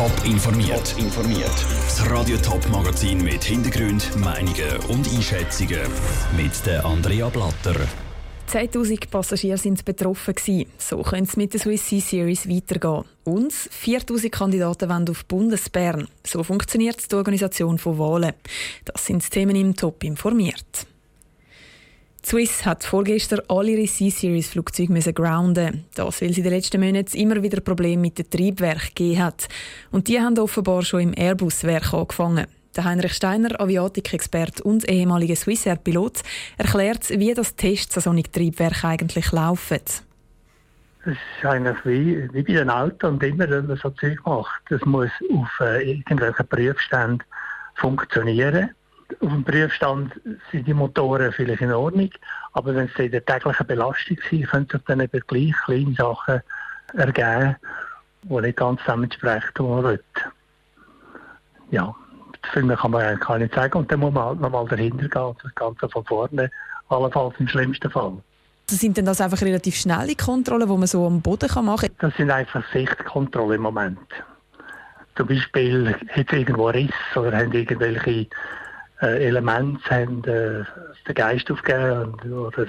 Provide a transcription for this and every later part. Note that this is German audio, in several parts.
Top informiert. informiert. Das Radio Top Magazin mit Hintergrund, Meinungen und Einschätzungen mit der Andrea Blatter. 10.000 Passagiere sind betroffen So könnte es mit der Swiss Sea Series weitergehen. Und 4.000 Kandidaten wollen auf Bundesbern. So funktioniert die Organisation von Wahlen. Das sind die Themen im Top informiert. Swiss hat vorgestern alle ihre C-Series-Flugzeuge grounden. Das, weil sie in den letzten Monaten immer wieder Probleme mit dem Triebwerk gegeben hat. Und die haben offenbar schon im Airbus-Werk angefangen. Der Heinrich Steiner, Aviatik-Experte und ehemaliger Swissair-Pilot, erklärt, wie das Tests an solchen Triebwerken eigentlich laufen. Es ist eigentlich wie, wie bei den Autos und immer, wenn man so Zeug macht. Das muss auf äh, irgendwelchen Prüfständen funktionieren auf dem Prüfstand sind die Motoren vielleicht in Ordnung, aber wenn sie in der täglichen Belastung sind, können sich dann eben gleich kleine Sachen ergeben, die nicht ganz dem entsprechen, was man will. Ja, viel kann man eigentlich gar nicht sagen und dann muss man halt nochmal dahinter gehen, das Ganze von vorne, allenfalls im schlimmsten Fall. Also sind denn das einfach relativ schnelle Kontrollen, die man so am Boden machen kann? Das sind einfach Sichtkontrollen im Moment. Zum Beispiel hat es irgendwo Riss oder haben irgendwelche äh, Elemente haben äh, den Geist aufgegeben oder,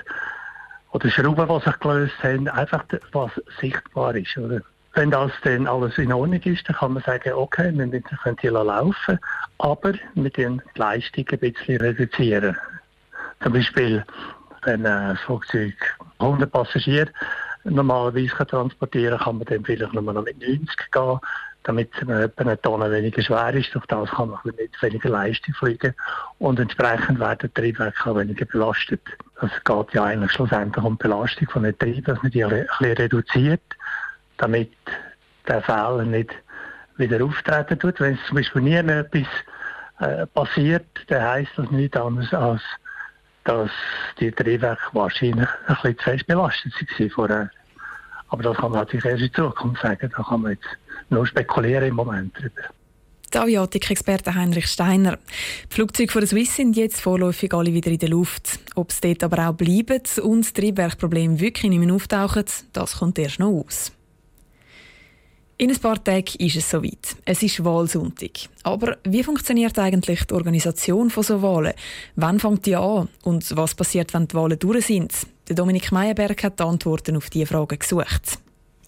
oder Schrauben, die sich gelöst haben, einfach was sichtbar ist. Oder? Wenn das dann alles in Ordnung ist, dann kann man sagen, okay, wir können hier laufen, aber mit den Leistung ein bisschen reduzieren. Zum Beispiel, wenn ein Flugzeug 100 Passagiere normalerweise transportieren kann, kann man dann vielleicht nur noch mit 90 gehen damit es etwa eine Tonne weniger schwer ist. Durch das kann man mit weniger Leistung fliegen und entsprechend werden die Triebwerke auch weniger belastet. Es geht ja eigentlich schlussendlich um die Belastung von den Trieben, dass man die ein reduziert, damit der Fehler nicht wieder auftreten tut. Wenn es zum Beispiel nie mehr etwas äh, passiert, dann heisst das nichts anderes als dass die Triebwerke wahrscheinlich ein bisschen zu fest belastet waren vorher. Aber das kann man natürlich erst in Zukunft sagen. Da kann man jetzt nur spekulieren im Moment drüber. Der Aviatik-Experte Heinrich Steiner. Die Flugzeuge von der Swiss sind jetzt vorläufig alle wieder in der Luft. Ob es dort aber auch bleiben und das Triebwerkproblem wirklich nicht mehr auftauchen, das kommt erst noch aus. In ein paar Tagen ist es soweit. Es ist Wahlsonntag. Aber wie funktioniert eigentlich die Organisation von so Wahlen? Wann fängt die an? Und was passiert, wenn die Wahlen durch sind? Der Dominik Meyerberg hat die Antworten auf diese Fragen gesucht.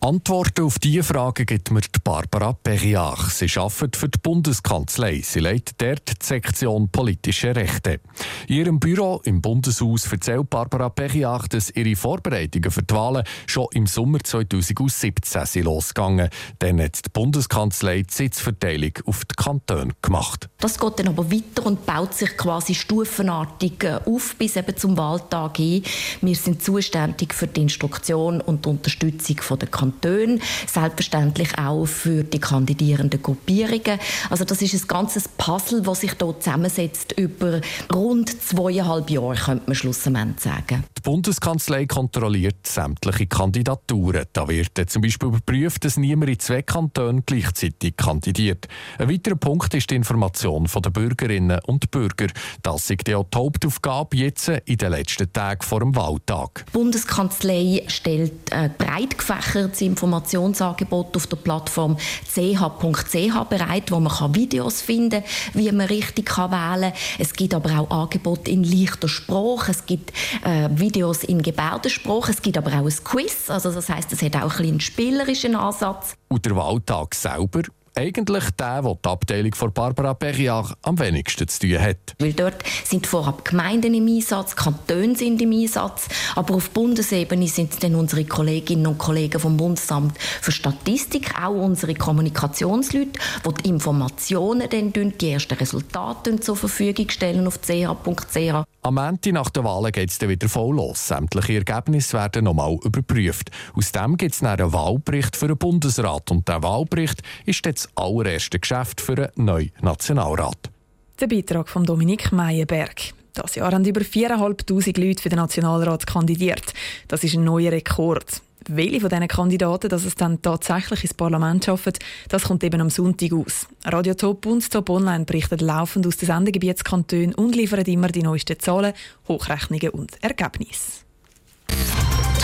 Antworten auf diese Fragen gibt mir Barbara Periach. Sie arbeitet für die Bundeskanzlei. Sie leitet dort die Sektion Politische Rechte. In ihrem Büro im Bundeshaus erzählt Barbara Periach, dass ihre Vorbereitungen für die Wahlen schon im Sommer 2017 sind losgegangen. Dann hat die Bundeskanzlei die Sitzverteilung auf die Kantone gemacht. Das geht dann aber weiter und baut sich quasi stufenartig äh, auf bis eben zum Wahltag hin. Wir sind zuständig für die Instruktion und die Unterstützung der Kantone. Kantonen, selbstverständlich auch für die kandidierenden Gruppierungen. Also das ist ein ganzes Puzzle, das sich dort zusammensetzt über rund zweieinhalb Jahre, könnte man schlussendlich sagen. Die Bundeskanzlei kontrolliert sämtliche Kandidaturen. Da wird zum Beispiel überprüft, dass niemand in zwei Kantonen gleichzeitig kandidiert. Ein weiterer Punkt ist die Information der Bürgerinnen und Bürger. Das ist die Hauptaufgabe jetzt in den letzten Tagen vor dem Wahltag. Die Bundeskanzlei stellt äh, breit gefächertes Informationsangebot auf der Plattform ch.ch bereit, wo man Videos finden kann, wie man richtig wählen kann. Es gibt aber auch Angebote in leichter Sprache. Es gibt äh, Videos in Gebärdensprache. Es gibt aber auch ein Quiz. Also das heißt, es hat auch ein einen spielerischen Ansatz. Und der Wahltag selber eigentlich der, der die Abteilung von Barbara Perriach am wenigsten zu tun hat. Weil dort sind vorab Gemeinden im Einsatz, Kantone sind im Einsatz, aber auf Bundesebene sind es dann unsere Kolleginnen und Kollegen vom Bundesamt für Statistik, auch unsere Kommunikationsleute, die die Informationen dann die ersten Resultate zur Verfügung stellen auf ch.ch. Am Ende nach der Wahl geht es dann wieder voll los. Sämtliche Ergebnisse werden nochmal überprüft. Aus dem gibt es einen Wahlbericht für den Bundesrat. Und der Wahlbericht ist jetzt das allererste Geschäft für einen neuen Nationalrat. Der Beitrag von Dominik Meyerberg. Das Jahr haben über 4'500 Leute für den Nationalrat kandidiert. Das ist ein neuer Rekord. Welche von diesen Kandidaten dass es dann tatsächlich ins Parlament schaffen, das kommt eben am Sonntag aus. Radio Top und Top Online berichten laufend aus den Sendegebietskantonen und liefern immer die neuesten Zahlen, Hochrechnungen und Ergebnisse.